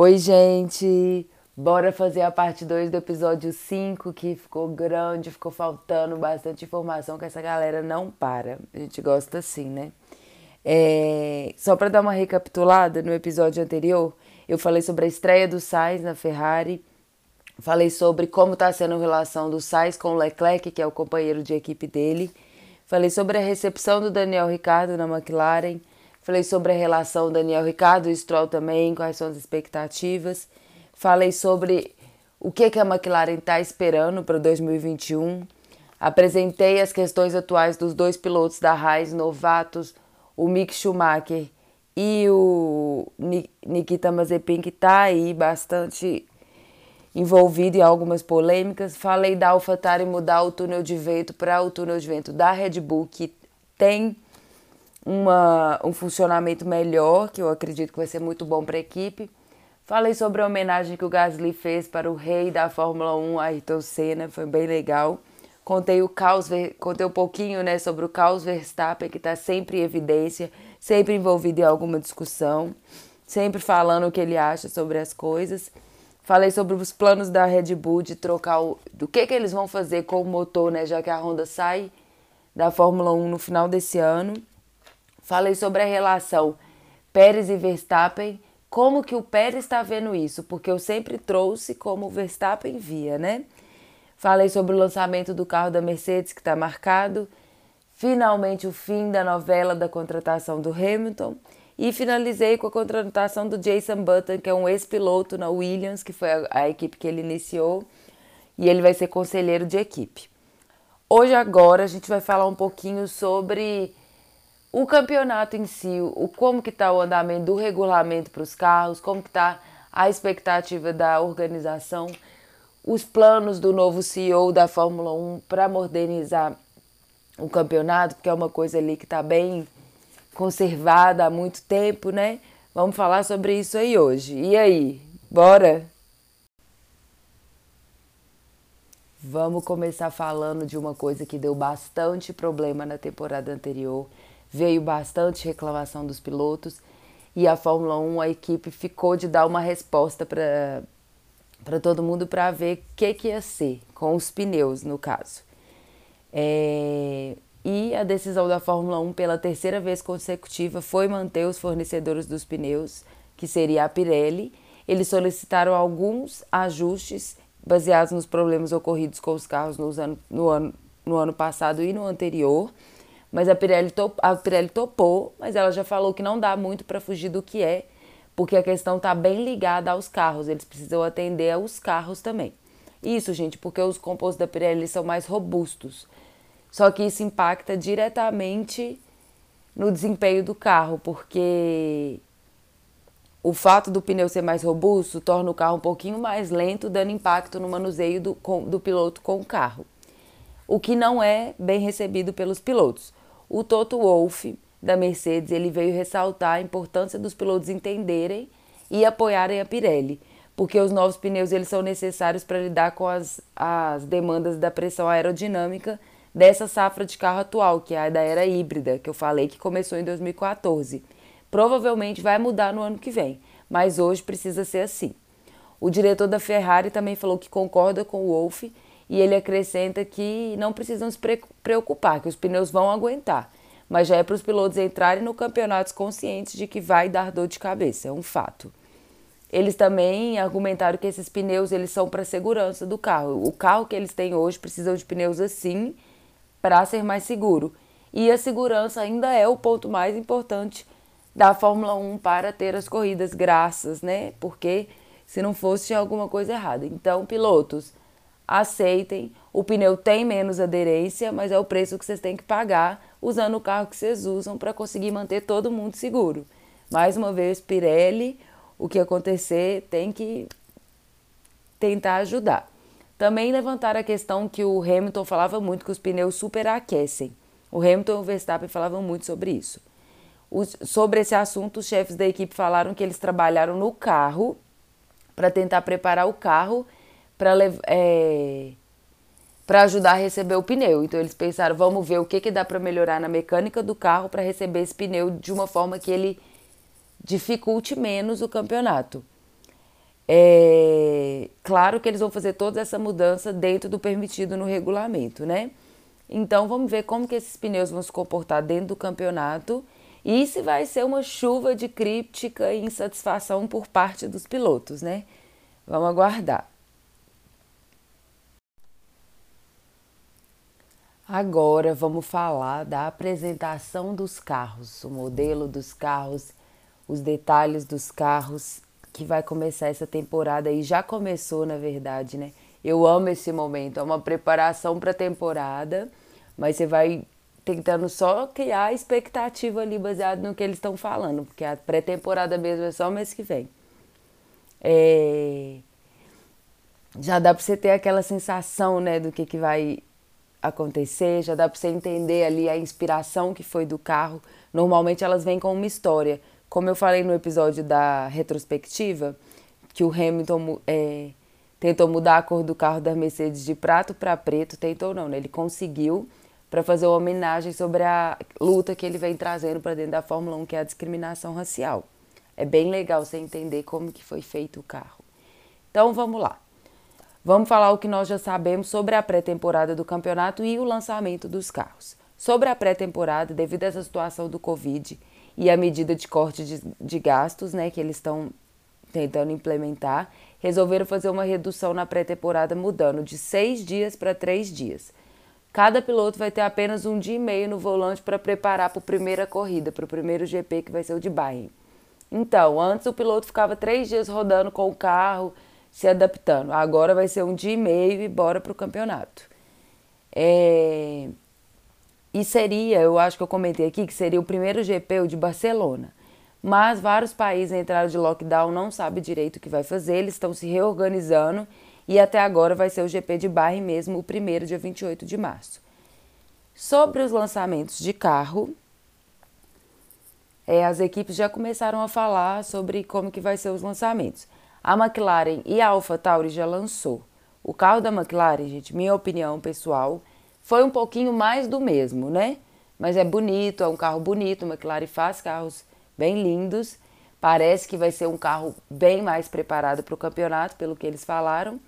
Oi, gente! Bora fazer a parte 2 do episódio 5, que ficou grande, ficou faltando bastante informação, que essa galera não para. A gente gosta assim, né? É... Só para dar uma recapitulada, no episódio anterior, eu falei sobre a estreia do Sainz na Ferrari, falei sobre como está sendo a relação do Sainz com o Leclerc, que é o companheiro de equipe dele, falei sobre a recepção do Daniel Ricciardo na McLaren, falei sobre a relação Daniel Ricciardo e Stroll também, quais são as expectativas. Falei sobre o que, que a McLaren está esperando para 2021. Apresentei as questões atuais dos dois pilotos da Haas novatos, o Mick Schumacher e o Nikita Mazepin, que está aí bastante envolvido em algumas polêmicas. Falei da AlphaTauri mudar o túnel de vento para o túnel de vento da Red Bull, que tem uma, um funcionamento melhor, que eu acredito que vai ser muito bom para a equipe. Falei sobre a homenagem que o Gasly fez para o rei da Fórmula 1, Ayrton Senna, foi bem legal. Contei o caos, contei um pouquinho, né, sobre o caos Verstappen que está sempre em evidência, sempre envolvido em alguma discussão, sempre falando o que ele acha sobre as coisas. Falei sobre os planos da Red Bull de trocar o, do que que eles vão fazer com o motor, né, já que a Honda sai da Fórmula 1 no final desse ano. Falei sobre a relação Pérez e Verstappen. Como que o Pérez está vendo isso, porque eu sempre trouxe como o Verstappen via, né? Falei sobre o lançamento do carro da Mercedes que está marcado, finalmente o fim da novela da contratação do Hamilton. E finalizei com a contratação do Jason Button, que é um ex-piloto na Williams, que foi a, a equipe que ele iniciou, e ele vai ser conselheiro de equipe. Hoje agora a gente vai falar um pouquinho sobre o campeonato em si, o como que está o andamento do regulamento para os carros, como que está a expectativa da organização, os planos do novo CEO da Fórmula 1 para modernizar o campeonato, porque é uma coisa ali que está bem conservada há muito tempo, né? Vamos falar sobre isso aí hoje. E aí, bora? Vamos começar falando de uma coisa que deu bastante problema na temporada anterior, veio bastante reclamação dos pilotos e a Fórmula 1, a equipe ficou de dar uma resposta para todo mundo para ver o que, que ia ser com os pneus, no caso. É, e a decisão da Fórmula 1 pela terceira vez consecutiva foi manter os fornecedores dos pneus, que seria a Pirelli. Eles solicitaram alguns ajustes baseados nos problemas ocorridos com os carros no ano, no ano, no ano passado e no anterior. Mas a Pirelli, top, a Pirelli topou, mas ela já falou que não dá muito para fugir do que é, porque a questão está bem ligada aos carros, eles precisam atender aos carros também. Isso, gente, porque os compostos da Pirelli são mais robustos. Só que isso impacta diretamente no desempenho do carro, porque o fato do pneu ser mais robusto torna o carro um pouquinho mais lento, dando impacto no manuseio do, com, do piloto com o carro. O que não é bem recebido pelos pilotos. O Toto Wolff, da Mercedes, ele veio ressaltar a importância dos pilotos entenderem e apoiarem a Pirelli, porque os novos pneus eles são necessários para lidar com as, as demandas da pressão aerodinâmica dessa safra de carro atual, que é a da era híbrida, que eu falei que começou em 2014. Provavelmente vai mudar no ano que vem, mas hoje precisa ser assim. O diretor da Ferrari também falou que concorda com o Wolff e ele acrescenta que não precisam se preocupar, que os pneus vão aguentar. Mas já é para os pilotos entrarem no campeonato conscientes de que vai dar dor de cabeça, é um fato. Eles também argumentaram que esses pneus eles são para a segurança do carro. O carro que eles têm hoje precisa de pneus assim para ser mais seguro. E a segurança ainda é o ponto mais importante da Fórmula 1 para ter as corridas, graças, né? Porque se não fosse tinha alguma coisa errada. Então, pilotos, aceitem. O pneu tem menos aderência, mas é o preço que vocês têm que pagar usando o carro que vocês usam para conseguir manter todo mundo seguro. Mais uma vez, Pirelli, o que acontecer tem que tentar ajudar. Também levantaram a questão que o Hamilton falava muito que os pneus superaquecem. O Hamilton e o Verstappen falavam muito sobre isso. Os, sobre esse assunto, os chefes da equipe falaram que eles trabalharam no carro para tentar preparar o carro para é, para ajudar a receber o pneu. Então eles pensaram, vamos ver o que, que dá para melhorar na mecânica do carro para receber esse pneu de uma forma que ele dificulte menos o campeonato. É, claro que eles vão fazer toda essa mudança dentro do permitido no regulamento, né? Então vamos ver como que esses pneus vão se comportar dentro do campeonato e se vai ser uma chuva de crítica e insatisfação por parte dos pilotos, né? Vamos aguardar. Agora vamos falar da apresentação dos carros, o modelo dos carros, os detalhes dos carros que vai começar essa temporada e já começou, na verdade, né? Eu amo esse momento, é uma preparação para a temporada, mas você vai tentando só criar expectativa ali baseado no que eles estão falando, porque a pré-temporada mesmo é só mês que vem. É... Já dá para você ter aquela sensação, né, do que, que vai acontecer, já dá para você entender ali a inspiração que foi do carro. Normalmente elas vêm com uma história. Como eu falei no episódio da retrospectiva, que o Hamilton é, tentou mudar a cor do carro da Mercedes de prato para preto, tentou não, né? Ele conseguiu para fazer uma homenagem sobre a luta que ele vem trazendo para dentro da Fórmula 1, que é a discriminação racial. É bem legal você entender como que foi feito o carro. Então vamos lá. Vamos falar o que nós já sabemos sobre a pré-temporada do campeonato e o lançamento dos carros. Sobre a pré-temporada, devido a essa situação do Covid, e a medida de corte de, de gastos né, que eles estão tentando implementar, resolveram fazer uma redução na pré-temporada, mudando de seis dias para três dias. Cada piloto vai ter apenas um dia e meio no volante para preparar para a primeira corrida, para o primeiro GP que vai ser o de Bahrein. Então, antes o piloto ficava três dias rodando com o carro, se adaptando. Agora vai ser um dia e meio e bora para o campeonato. É... E seria, eu acho que eu comentei aqui, que seria o primeiro GP o de Barcelona. Mas vários países entraram de lockdown, não sabem direito o que vai fazer, eles estão se reorganizando e até agora vai ser o GP de Bahrein mesmo, o primeiro, dia 28 de março. Sobre os lançamentos de carro, é, as equipes já começaram a falar sobre como que vai ser os lançamentos. A McLaren e a AlphaTauri já lançou. O carro da McLaren, gente, minha opinião pessoal, foi um pouquinho mais do mesmo, né? Mas é bonito, é um carro bonito. A McLaren faz carros bem lindos. Parece que vai ser um carro bem mais preparado para o campeonato, pelo que eles falaram.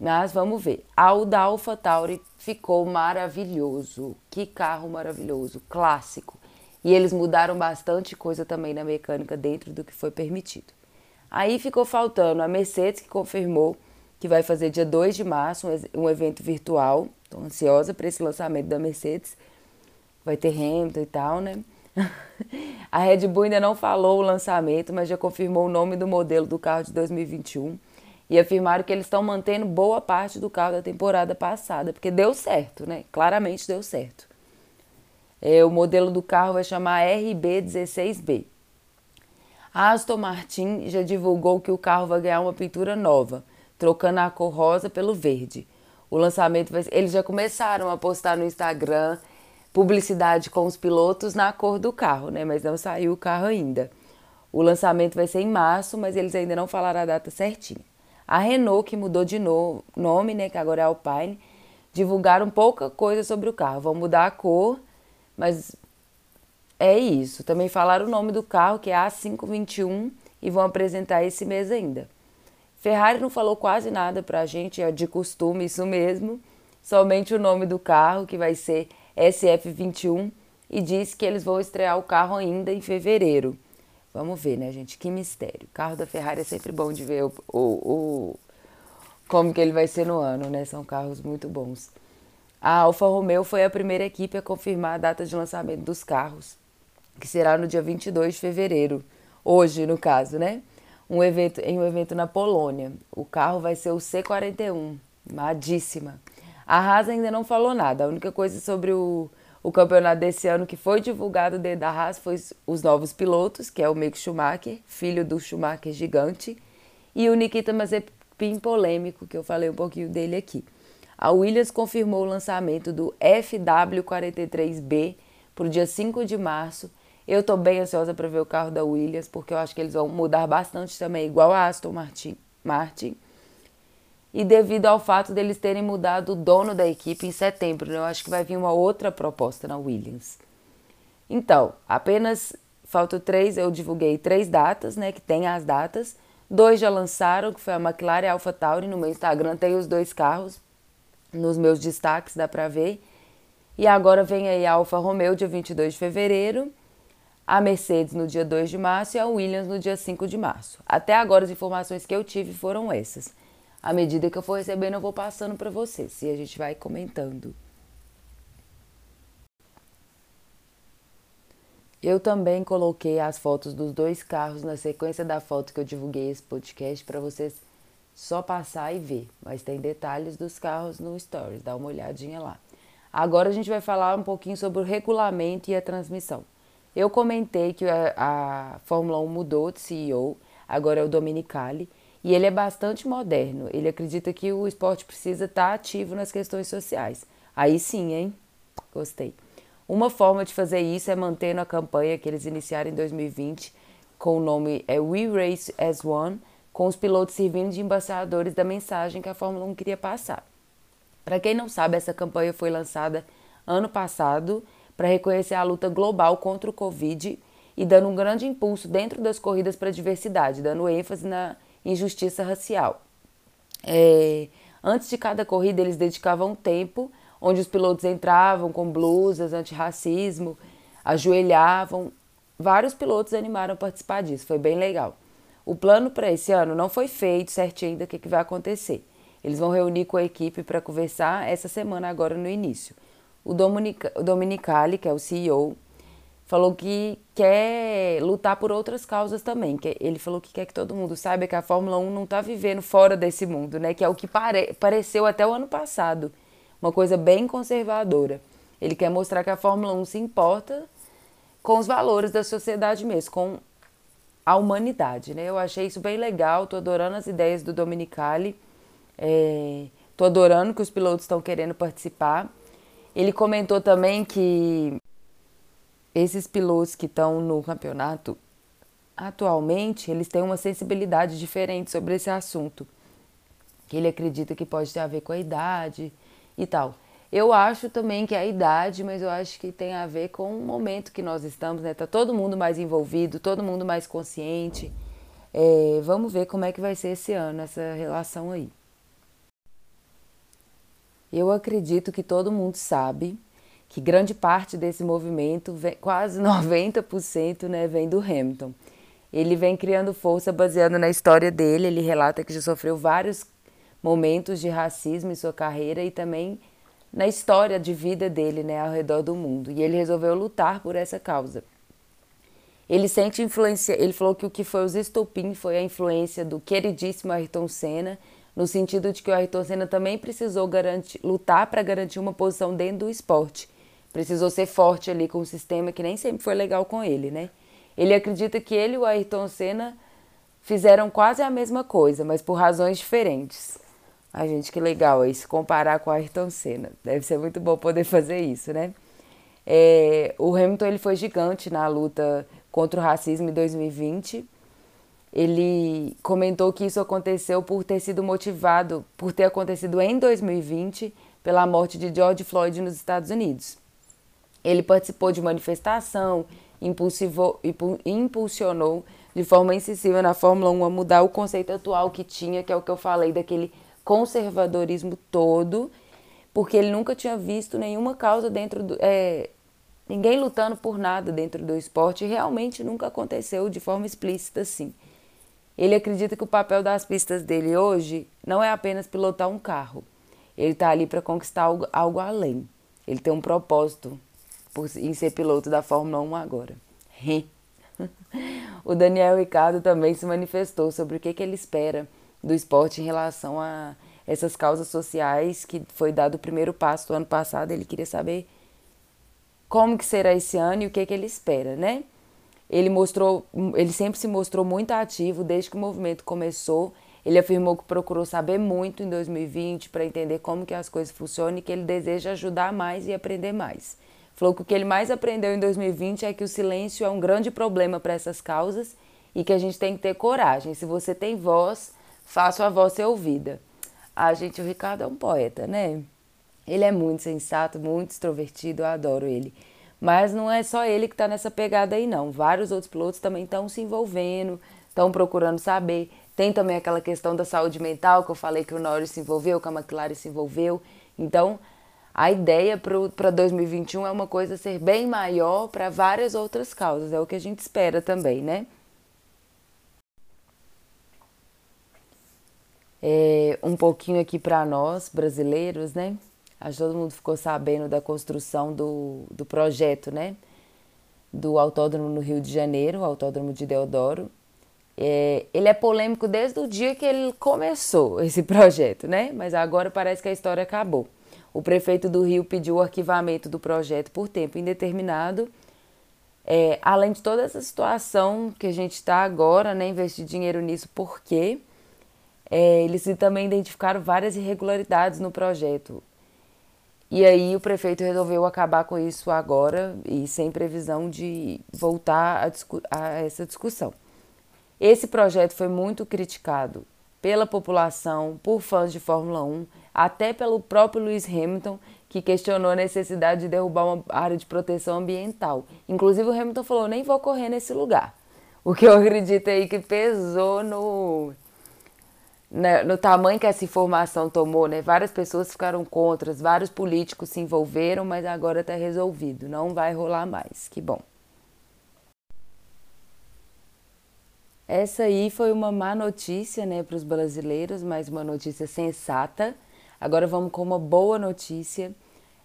Mas vamos ver. O da AlphaTauri ficou maravilhoso. Que carro maravilhoso, clássico. E eles mudaram bastante coisa também na mecânica dentro do que foi permitido. Aí ficou faltando a Mercedes, que confirmou que vai fazer dia 2 de março um evento virtual. Estou ansiosa para esse lançamento da Mercedes. Vai ter Hamilton e tal, né? A Red Bull ainda não falou o lançamento, mas já confirmou o nome do modelo do carro de 2021 e afirmaram que eles estão mantendo boa parte do carro da temporada passada, porque deu certo, né? Claramente deu certo. É, o modelo do carro vai chamar RB16B. A Aston Martin já divulgou que o carro vai ganhar uma pintura nova, trocando a cor rosa pelo verde. O lançamento vai eles já começaram a postar no Instagram publicidade com os pilotos na cor do carro, né? Mas não saiu o carro ainda. O lançamento vai ser em março, mas eles ainda não falaram a data certinha. A Renault, que mudou de no, nome, né, que agora é Alpine, divulgaram pouca coisa sobre o carro. Vão mudar a cor, mas é isso. Também falaram o nome do carro, que é A521, e vão apresentar esse mês ainda. Ferrari não falou quase nada para a gente, é de costume isso mesmo. Somente o nome do carro, que vai ser SF21, e disse que eles vão estrear o carro ainda em fevereiro. Vamos ver, né, gente? Que mistério. O carro da Ferrari é sempre bom de ver o, o, o como que ele vai ser no ano, né? São carros muito bons. A Alfa Romeo foi a primeira equipe a confirmar a data de lançamento dos carros, que será no dia 22 de fevereiro, hoje no caso, né? um evento, em um evento na Polônia. O carro vai ser o C41, madíssima. A Haas ainda não falou nada. A única coisa sobre o, o campeonato desse ano que foi divulgado dentro da Haas foi os novos pilotos, que é o Mick Schumacher, filho do Schumacher gigante, e o Nikita Mazepin polêmico, que eu falei um pouquinho dele aqui. A Williams confirmou o lançamento do FW43B para o dia 5 de março eu estou bem ansiosa para ver o carro da Williams, porque eu acho que eles vão mudar bastante também, igual a Aston Martin. Martin. E devido ao fato deles terem mudado o dono da equipe em setembro, né? eu acho que vai vir uma outra proposta na Williams. Então, apenas faltam três, eu divulguei três datas, né? Que tem as datas Dois já lançaram, que foi a McLaren e a AlphaTauri. No meu Instagram tem os dois carros. Nos meus destaques dá para ver. E agora vem aí a Alfa Romeo, dia 22 de fevereiro, a Mercedes no dia 2 de março e a Williams no dia 5 de março. Até agora as informações que eu tive foram essas. À medida que eu for recebendo, eu vou passando para vocês e a gente vai comentando. Eu também coloquei as fotos dos dois carros na sequência da foto que eu divulguei esse podcast para vocês só passar e ver, mas tem detalhes dos carros no Stories, dá uma olhadinha lá. Agora a gente vai falar um pouquinho sobre o regulamento e a transmissão. Eu comentei que a, a Fórmula 1 mudou de CEO, agora é o Dominicali, e ele é bastante moderno. Ele acredita que o esporte precisa estar ativo nas questões sociais. Aí sim, hein? Gostei. Uma forma de fazer isso é mantendo a campanha que eles iniciaram em 2020 com o nome é We Race as One, com os pilotos servindo de embaixadores da mensagem que a Fórmula 1 queria passar. Para quem não sabe, essa campanha foi lançada ano passado para reconhecer a luta global contra o Covid e dando um grande impulso dentro das corridas para a diversidade, dando ênfase na injustiça racial. É, antes de cada corrida, eles dedicavam um tempo onde os pilotos entravam com blusas antirracismo, ajoelhavam. Vários pilotos animaram a participar disso, foi bem legal. O plano para esse ano não foi feito certinho ainda o que, que vai acontecer. Eles vão reunir com a equipe para conversar essa semana, agora no início. O, Dominica, o Dominicali, que é o CEO, falou que quer lutar por outras causas também. Que ele falou que quer que todo mundo saiba que a Fórmula 1 não está vivendo fora desse mundo, né? Que é o que pare, pareceu até o ano passado. Uma coisa bem conservadora. Ele quer mostrar que a Fórmula 1 se importa com os valores da sociedade mesmo, com a humanidade, né? Eu achei isso bem legal, tô adorando as ideias do Dominicali. É, tô adorando que os pilotos estão querendo participar. Ele comentou também que esses pilotos que estão no campeonato atualmente, eles têm uma sensibilidade diferente sobre esse assunto. Que ele acredita que pode ter a ver com a idade e tal. Eu acho também que é a idade, mas eu acho que tem a ver com o momento que nós estamos, né? Tá todo mundo mais envolvido, todo mundo mais consciente. É, vamos ver como é que vai ser esse ano essa relação aí. Eu acredito que todo mundo sabe que grande parte desse movimento, vem, quase 90%, né, vem do Hamilton. Ele vem criando força baseado na história dele. Ele relata que já sofreu vários momentos de racismo em sua carreira e também na história de vida dele, né, ao redor do mundo. E ele resolveu lutar por essa causa. Ele sente influência. Ele falou que o que foi os estopim foi a influência do queridíssimo Ayrton Senna no sentido de que o Ayrton Senna também precisou garantir, lutar para garantir uma posição dentro do esporte. Precisou ser forte ali com o sistema que nem sempre foi legal com ele, né? Ele acredita que ele e o Ayrton Senna fizeram quase a mesma coisa, mas por razões diferentes. Ai, gente, que legal aí se comparar com o Ayrton Senna. Deve ser muito bom poder fazer isso, né? É, o Hamilton ele foi gigante na luta contra o racismo em 2020 ele comentou que isso aconteceu por ter sido motivado, por ter acontecido em 2020 pela morte de George Floyd nos Estados Unidos. Ele participou de manifestação, impulsionou de forma incisiva na Fórmula 1 a mudar o conceito atual que tinha, que é o que eu falei, daquele conservadorismo todo, porque ele nunca tinha visto nenhuma causa dentro do. É, ninguém lutando por nada dentro do esporte, realmente nunca aconteceu de forma explícita assim. Ele acredita que o papel das pistas dele hoje não é apenas pilotar um carro. Ele está ali para conquistar algo, algo, além. Ele tem um propósito por, em ser piloto da Fórmula 1 agora. o Daniel Ricardo também se manifestou sobre o que, que ele espera do esporte em relação a essas causas sociais que foi dado o primeiro passo do ano passado. Ele queria saber como que será esse ano e o que, que ele espera, né? Ele mostrou, ele sempre se mostrou muito ativo desde que o movimento começou. Ele afirmou que procurou saber muito em 2020 para entender como que as coisas funcionam e que ele deseja ajudar mais e aprender mais. Falou que o que ele mais aprendeu em 2020 é que o silêncio é um grande problema para essas causas e que a gente tem que ter coragem. Se você tem voz, faça a voz ser ouvida. Ah, gente, o Ricardo é um poeta, né? Ele é muito sensato, muito extrovertido, eu adoro ele. Mas não é só ele que está nessa pegada aí, não. Vários outros pilotos também estão se envolvendo, estão procurando saber. Tem também aquela questão da saúde mental, que eu falei que o Norris se envolveu, que a McLaren se envolveu. Então, a ideia para 2021 é uma coisa ser bem maior para várias outras causas, é o que a gente espera também, né? É, um pouquinho aqui para nós, brasileiros, né? Acho que todo mundo ficou sabendo da construção do, do projeto, né? Do autódromo no Rio de Janeiro, o autódromo de Deodoro. É, ele é polêmico desde o dia que ele começou esse projeto, né? Mas agora parece que a história acabou. O prefeito do Rio pediu o arquivamento do projeto por tempo indeterminado. É, além de toda essa situação que a gente está agora, né? Investir dinheiro nisso, por quê? É, eles também identificaram várias irregularidades no projeto. E aí o prefeito resolveu acabar com isso agora e sem previsão de voltar a, a essa discussão. Esse projeto foi muito criticado pela população, por fãs de Fórmula 1, até pelo próprio Lewis Hamilton, que questionou a necessidade de derrubar uma área de proteção ambiental. Inclusive o Hamilton falou: nem vou correr nesse lugar. O que eu acredito aí que pesou no, né, no tamanho que essa informação tomou, né? Várias pessoas ficaram contra, vários políticos se envolveram, mas agora está resolvido, não vai rolar mais. Que bom. Essa aí foi uma má notícia, né, para os brasileiros, mas uma notícia sensata. Agora vamos com uma boa notícia.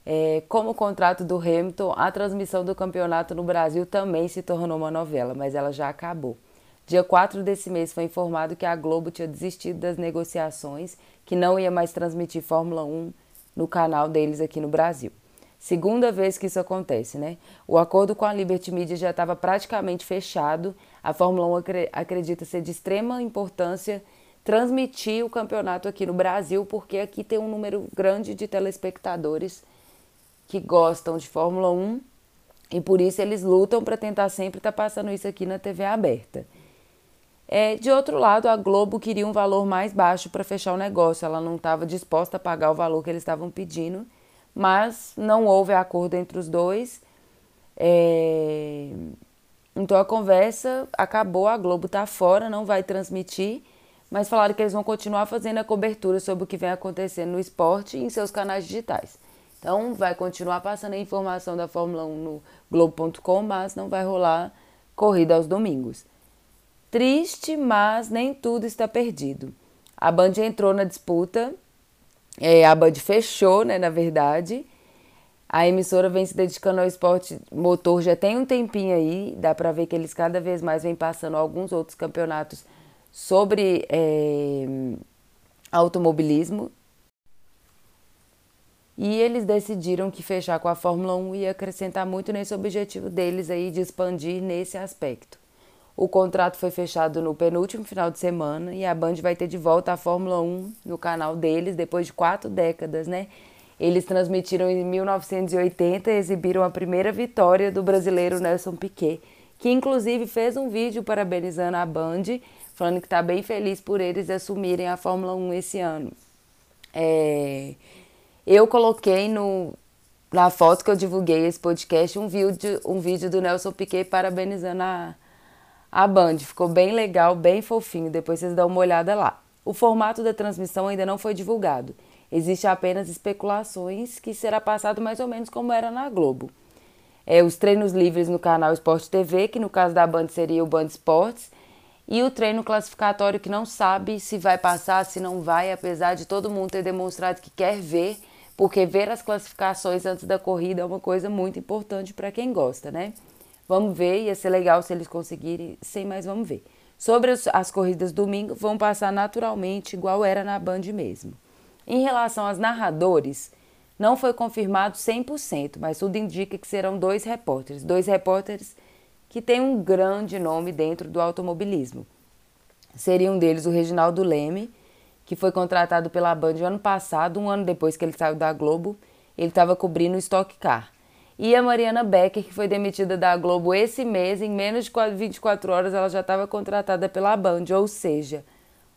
É, como o contrato do Hamilton, a transmissão do campeonato no Brasil também se tornou uma novela, mas ela já acabou. Dia 4 desse mês foi informado que a Globo tinha desistido das negociações, que não ia mais transmitir Fórmula 1 no canal deles aqui no Brasil. Segunda vez que isso acontece, né? O acordo com a Liberty Media já estava praticamente fechado. A Fórmula 1 acredita ser de extrema importância transmitir o campeonato aqui no Brasil, porque aqui tem um número grande de telespectadores que gostam de Fórmula 1 e por isso eles lutam para tentar sempre estar tá passando isso aqui na TV aberta. É, de outro lado, a Globo queria um valor mais baixo para fechar o negócio. Ela não estava disposta a pagar o valor que eles estavam pedindo, mas não houve acordo entre os dois. É... Então a conversa acabou, a Globo está fora, não vai transmitir, mas falaram que eles vão continuar fazendo a cobertura sobre o que vem acontecendo no esporte em seus canais digitais. Então vai continuar passando a informação da Fórmula 1 no Globo.com, mas não vai rolar corrida aos domingos. Triste, mas nem tudo está perdido. A Band entrou na disputa, é, a Band fechou, né, na verdade. A emissora vem se dedicando ao esporte motor já tem um tempinho aí, dá para ver que eles cada vez mais vêm passando alguns outros campeonatos sobre é, automobilismo. E eles decidiram que fechar com a Fórmula 1 ia acrescentar muito nesse objetivo deles aí de expandir nesse aspecto. O contrato foi fechado no penúltimo final de semana e a Band vai ter de volta a Fórmula 1 no canal deles depois de quatro décadas, né? Eles transmitiram em 1980 e exibiram a primeira vitória do brasileiro Nelson Piquet, que inclusive fez um vídeo parabenizando a Band, falando que está bem feliz por eles assumirem a Fórmula 1 esse ano. É... Eu coloquei no, na foto que eu divulguei esse podcast um vídeo, um vídeo do Nelson Piquet parabenizando a a Band. Ficou bem legal, bem fofinho. Depois vocês dão uma olhada lá. O formato da transmissão ainda não foi divulgado. Existe apenas especulações que será passado mais ou menos como era na Globo. É, os treinos livres no canal Esporte TV, que no caso da Band seria o Band Esportes, e o treino classificatório que não sabe se vai passar, se não vai, apesar de todo mundo ter demonstrado que quer ver, porque ver as classificações antes da corrida é uma coisa muito importante para quem gosta, né? Vamos ver, ia ser legal se eles conseguirem, sem mais vamos ver. Sobre as, as corridas domingo, vão passar naturalmente, igual era na Band mesmo. Em relação aos narradores, não foi confirmado 100%, mas tudo indica que serão dois repórteres. Dois repórteres que têm um grande nome dentro do automobilismo. Seria um deles o Reginaldo Leme, que foi contratado pela Band ano passado, um ano depois que ele saiu da Globo. Ele estava cobrindo o Stock Car e a Mariana Becker, que foi demitida da Globo esse mês, em menos de 24 horas ela já estava contratada pela Band, ou seja,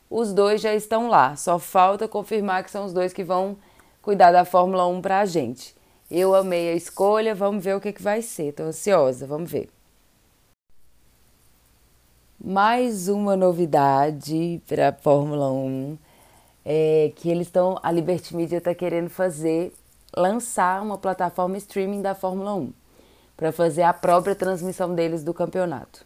os dois já estão lá, só falta confirmar que são os dois que vão cuidar da Fórmula 1 para a gente. Eu amei a escolha, vamos ver o que, que vai ser, estou ansiosa, vamos ver. mais uma novidade para a Fórmula 1 é que eles estão, a Liberty Media está querendo fazer, lançar uma plataforma streaming da Fórmula 1 para fazer a própria transmissão deles do campeonato.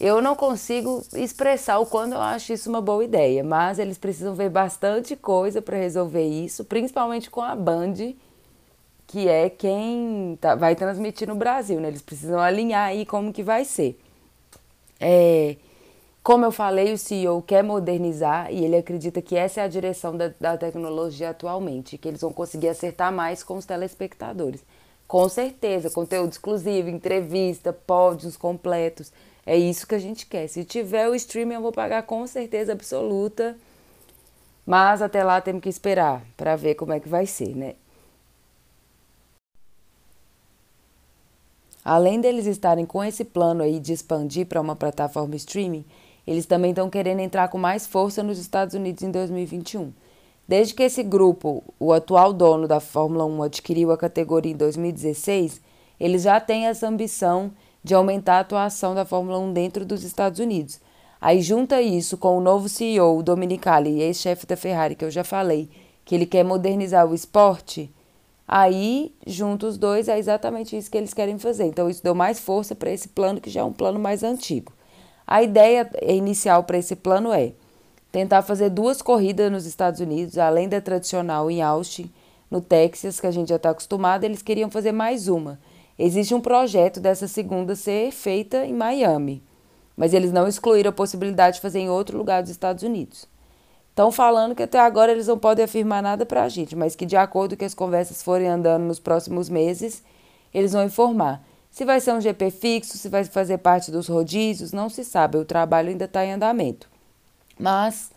Eu não consigo expressar o quanto eu acho isso uma boa ideia, mas eles precisam ver bastante coisa para resolver isso, principalmente com a Band, que é quem tá, vai transmitir no Brasil, né? Eles precisam alinhar aí como que vai ser. É, como eu falei, o CEO quer modernizar e ele acredita que essa é a direção da, da tecnologia atualmente, que eles vão conseguir acertar mais com os telespectadores. Com certeza, conteúdo exclusivo, entrevista, pódios completos. É isso que a gente quer. Se tiver o streaming, eu vou pagar com certeza absoluta. Mas até lá temos que esperar para ver como é que vai ser, né? Além deles estarem com esse plano aí de expandir para uma plataforma streaming, eles também estão querendo entrar com mais força nos Estados Unidos em 2021. Desde que esse grupo, o atual dono da Fórmula 1, adquiriu a categoria em 2016, eles já têm essa ambição de aumentar a atuação da Fórmula 1 dentro dos Estados Unidos. Aí junta isso com o novo CEO, o Dominicali, ex-chefe da Ferrari, que eu já falei, que ele quer modernizar o esporte, Aí, junto os dois, é exatamente isso que eles querem fazer. Então, isso deu mais força para esse plano, que já é um plano mais antigo. A ideia inicial para esse plano é tentar fazer duas corridas nos Estados Unidos, além da tradicional em Austin, no Texas, que a gente já está acostumado, eles queriam fazer mais uma. Existe um projeto dessa segunda ser feita em Miami, mas eles não excluíram a possibilidade de fazer em outro lugar dos Estados Unidos. Estão falando que até agora eles não podem afirmar nada para a gente, mas que de acordo com as conversas forem andando nos próximos meses, eles vão informar. Se vai ser um GP fixo, se vai fazer parte dos rodízios, não se sabe. O trabalho ainda está em andamento. Mas,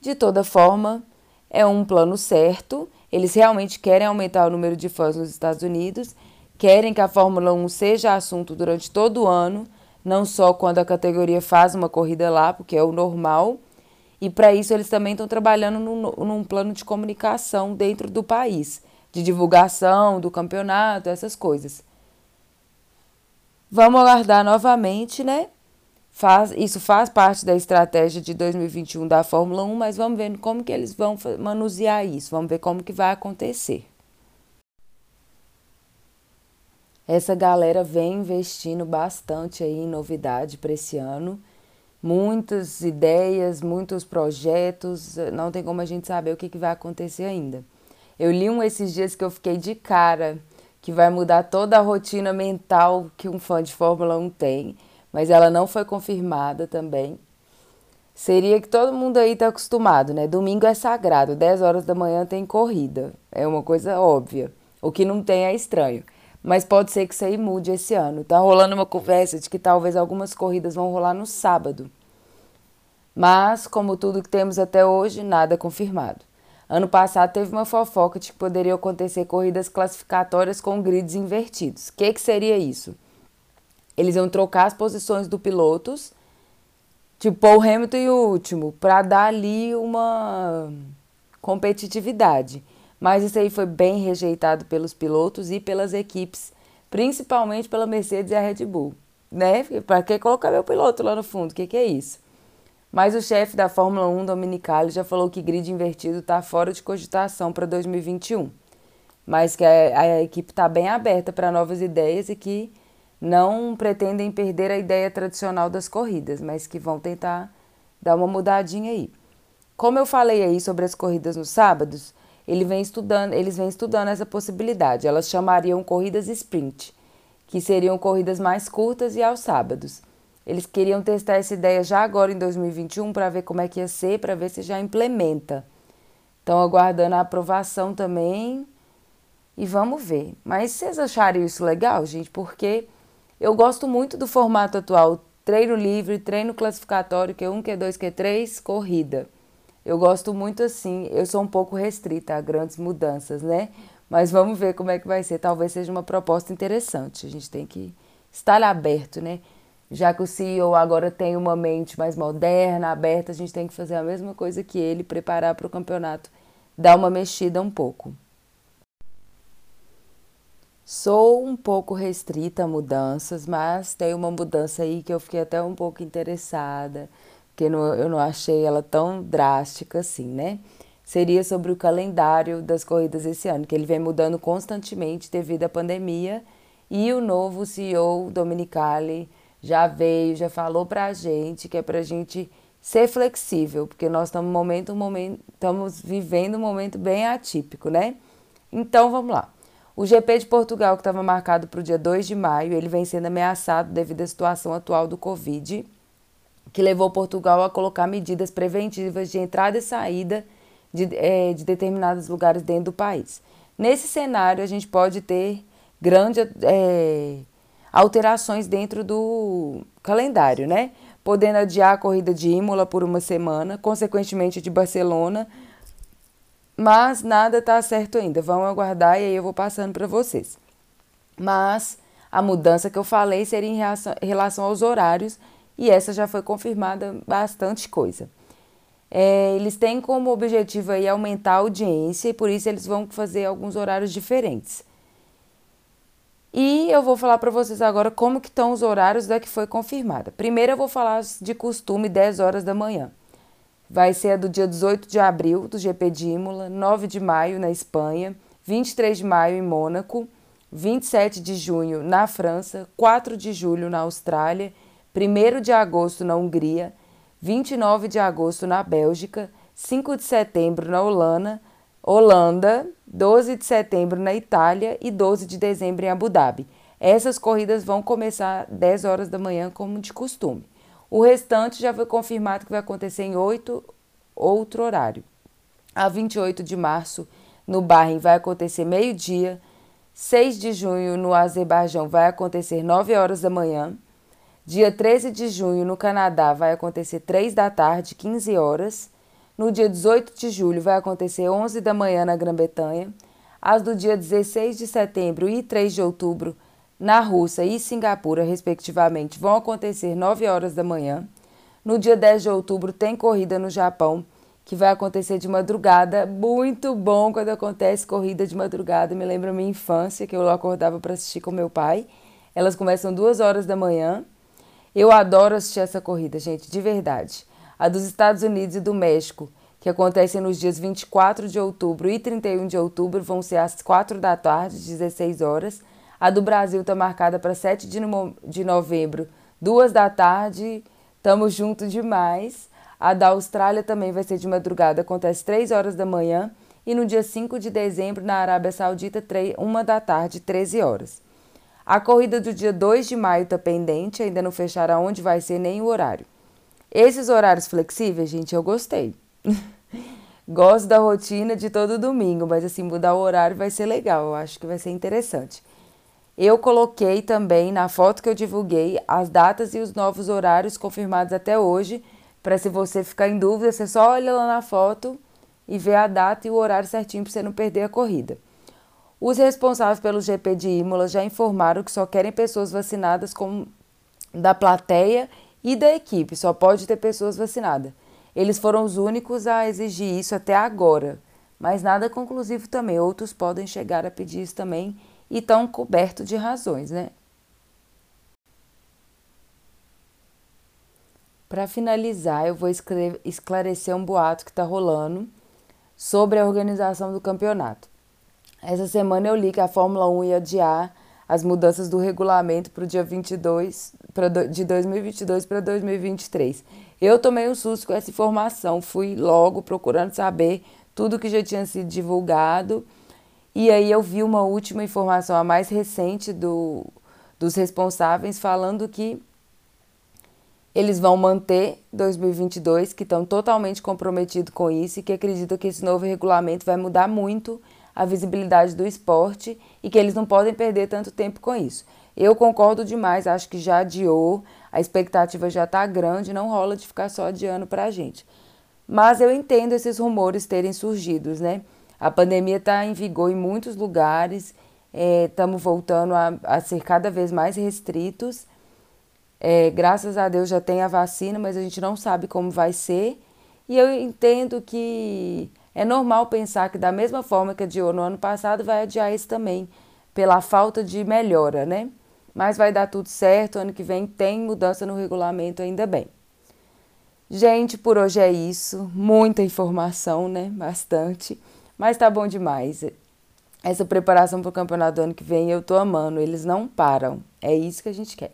de toda forma, é um plano certo. Eles realmente querem aumentar o número de fãs nos Estados Unidos, querem que a Fórmula 1 seja assunto durante todo o ano, não só quando a categoria faz uma corrida lá, porque é o normal e para isso eles também estão trabalhando num, num plano de comunicação dentro do país, de divulgação do campeonato, essas coisas. Vamos aguardar novamente, né? Faz, isso faz parte da estratégia de 2021 da Fórmula 1, mas vamos ver como que eles vão manusear isso, vamos ver como que vai acontecer. Essa galera vem investindo bastante aí em novidade para esse ano muitas ideias, muitos projetos, não tem como a gente saber o que, que vai acontecer ainda. Eu li um esses dias que eu fiquei de cara, que vai mudar toda a rotina mental que um fã de Fórmula 1 tem, mas ela não foi confirmada também. Seria que todo mundo aí está acostumado, né? Domingo é sagrado, 10 horas da manhã tem corrida. É uma coisa óbvia. O que não tem é estranho mas pode ser que isso aí mude esse ano. Tá rolando uma conversa de que talvez algumas corridas vão rolar no sábado. Mas, como tudo que temos até hoje, nada confirmado. Ano passado teve uma fofoca de que poderiam acontecer corridas classificatórias com grids invertidos. O que, que seria isso? Eles iam trocar as posições do pilotos, tipo o Hamilton e o último, para dar ali uma competitividade mas isso aí foi bem rejeitado pelos pilotos e pelas equipes, principalmente pela Mercedes e a Red Bull. Né? Para que colocar meu piloto lá no fundo? O que, que é isso? Mas o chefe da Fórmula 1, Dominicali, já falou que grid invertido está fora de cogitação para 2021. Mas que a, a equipe está bem aberta para novas ideias e que não pretendem perder a ideia tradicional das corridas, mas que vão tentar dar uma mudadinha aí. Como eu falei aí sobre as corridas nos sábados, ele vem estudando, eles vêm estudando essa possibilidade. Elas chamariam corridas sprint, que seriam corridas mais curtas e aos sábados. Eles queriam testar essa ideia já agora em 2021 para ver como é que ia ser, para ver se já implementa. Estão aguardando a aprovação também e vamos ver. Mas vocês achariam isso legal, gente? Porque eu gosto muito do formato atual: treino livre, treino classificatório, Q1, Q2, Q3, corrida. Eu gosto muito assim, eu sou um pouco restrita a grandes mudanças, né? Mas vamos ver como é que vai ser. Talvez seja uma proposta interessante. A gente tem que estar aberto, né? Já que o CEO agora tem uma mente mais moderna, aberta, a gente tem que fazer a mesma coisa que ele, preparar para o campeonato, dar uma mexida um pouco. Sou um pouco restrita a mudanças, mas tem uma mudança aí que eu fiquei até um pouco interessada, porque eu não achei ela tão drástica assim, né? Seria sobre o calendário das corridas esse ano, que ele vem mudando constantemente devido à pandemia, e o novo CEO Dominicali já veio, já falou pra gente que é pra gente ser flexível, porque nós estamos momento, momento, estamos vivendo um momento bem atípico, né? Então vamos lá. O GP de Portugal, que estava marcado para o dia 2 de maio, ele vem sendo ameaçado devido à situação atual do Covid, que levou Portugal a colocar medidas preventivas de entrada e saída de, é, de determinados lugares dentro do país. Nesse cenário, a gente pode ter grandes é, alterações dentro do calendário, né? podendo adiar a corrida de Imola por uma semana, consequentemente de Barcelona, mas nada está certo ainda. Vamos aguardar e aí eu vou passando para vocês. Mas a mudança que eu falei seria em relação, em relação aos horários e essa já foi confirmada bastante coisa. É, eles têm como objetivo aí aumentar a audiência e por isso eles vão fazer alguns horários diferentes. E eu vou falar para vocês agora como que estão os horários da que foi confirmada. Primeiro eu vou falar de costume 10 horas da manhã. Vai ser a do dia 18 de abril, do GP de Imola, 9 de maio na Espanha, 23 de maio em Mônaco, 27 de junho na França, 4 de julho na Austrália, 1 de agosto na Hungria, 29 de agosto na Bélgica, 5 de setembro na Holanda, Holanda, 12 de setembro na Itália e 12 de dezembro em Abu Dhabi. Essas corridas vão começar 10 horas da manhã, como de costume. O restante já foi confirmado que vai acontecer em 8 outro horário. A 28 de março, no Bahrein, vai acontecer meio-dia. 6 de junho, no Azerbaijão, vai acontecer 9 horas da manhã. Dia 13 de junho, no Canadá, vai acontecer 3 da tarde, 15 horas. No dia 18 de julho vai acontecer 11 da manhã na Grã-Bretanha. As do dia 16 de setembro e 3 de outubro na Rússia e Singapura, respectivamente, vão acontecer 9 horas da manhã. No dia 10 de outubro tem corrida no Japão, que vai acontecer de madrugada. Muito bom quando acontece corrida de madrugada. Me lembra minha infância, que eu acordava para assistir com meu pai. Elas começam 2 horas da manhã. Eu adoro assistir essa corrida, gente, de verdade a dos Estados Unidos e do México, que acontecem nos dias 24 de outubro e 31 de outubro, vão ser às 4 da tarde, 16 horas. A do Brasil está marcada para 7 de, no de novembro, 2 da tarde. Estamos juntos demais. A da Austrália também vai ser de madrugada, acontece 3 horas da manhã. E no dia 5 de dezembro, na Arábia Saudita, 1 da tarde, 13 horas. A corrida do dia 2 de maio está pendente, ainda não fecharam onde vai ser nem o horário. Esses horários flexíveis, gente, eu gostei. Gosto da rotina de todo domingo, mas assim, mudar o horário vai ser legal, eu acho que vai ser interessante. Eu coloquei também na foto que eu divulguei as datas e os novos horários confirmados até hoje, para se você ficar em dúvida, você só olha lá na foto e vê a data e o horário certinho para você não perder a corrida. Os responsáveis pelo GP de Imola já informaram que só querem pessoas vacinadas com, da plateia e da equipe, só pode ter pessoas vacinadas. Eles foram os únicos a exigir isso até agora, mas nada conclusivo também. Outros podem chegar a pedir isso também e estão cobertos de razões, né? Para finalizar, eu vou esclarecer um boato que está rolando sobre a organização do campeonato. Essa semana eu li que a Fórmula 1 ia adiar as mudanças do regulamento para o dia 22, pra, de 2022 para 2023. Eu tomei um susto com essa informação, fui logo procurando saber tudo que já tinha sido divulgado. E aí eu vi uma última informação, a mais recente do, dos responsáveis, falando que eles vão manter 2022, que estão totalmente comprometidos com isso e que acreditam que esse novo regulamento vai mudar muito a visibilidade do esporte e que eles não podem perder tanto tempo com isso. Eu concordo demais, acho que já adiou, a expectativa já está grande, não rola de ficar só adiando para a gente. Mas eu entendo esses rumores terem surgido, né? A pandemia está em vigor em muitos lugares, estamos é, voltando a, a, ser cada vez mais restritos. É, graças a Deus já tem a vacina, mas a gente não sabe como vai ser. E eu entendo que é normal pensar que, da mesma forma que adiou no ano passado, vai adiar esse também, pela falta de melhora, né? Mas vai dar tudo certo, ano que vem tem mudança no regulamento, ainda bem. Gente, por hoje é isso. Muita informação, né? Bastante. Mas tá bom demais. Essa preparação para o campeonato do ano que vem eu tô amando. Eles não param. É isso que a gente quer.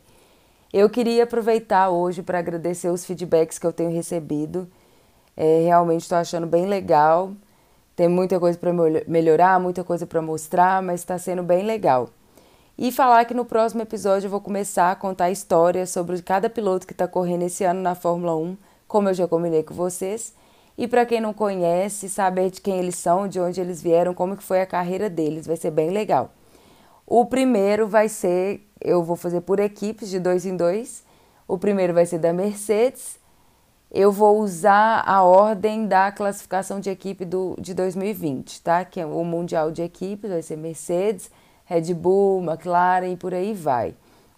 Eu queria aproveitar hoje para agradecer os feedbacks que eu tenho recebido. É, realmente estou achando bem legal. Tem muita coisa para melhorar, muita coisa para mostrar, mas está sendo bem legal. E falar que no próximo episódio eu vou começar a contar histórias sobre cada piloto que está correndo esse ano na Fórmula 1, como eu já combinei com vocês. E para quem não conhece, saber de quem eles são, de onde eles vieram, como que foi a carreira deles, vai ser bem legal. O primeiro vai ser, eu vou fazer por equipes de dois em dois. O primeiro vai ser da Mercedes, eu vou usar a ordem da classificação de equipe do, de 2020, tá? Que é o Mundial de Equipes, vai ser Mercedes, Red Bull, McLaren e por aí vai.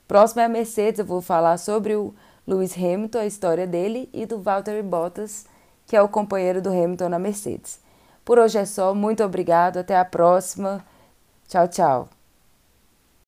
Próximo é a Mercedes, eu vou falar sobre o Lewis Hamilton, a história dele, e do Valtteri Bottas, que é o companheiro do Hamilton na Mercedes. Por hoje é só, muito obrigado, até a próxima. Tchau, tchau.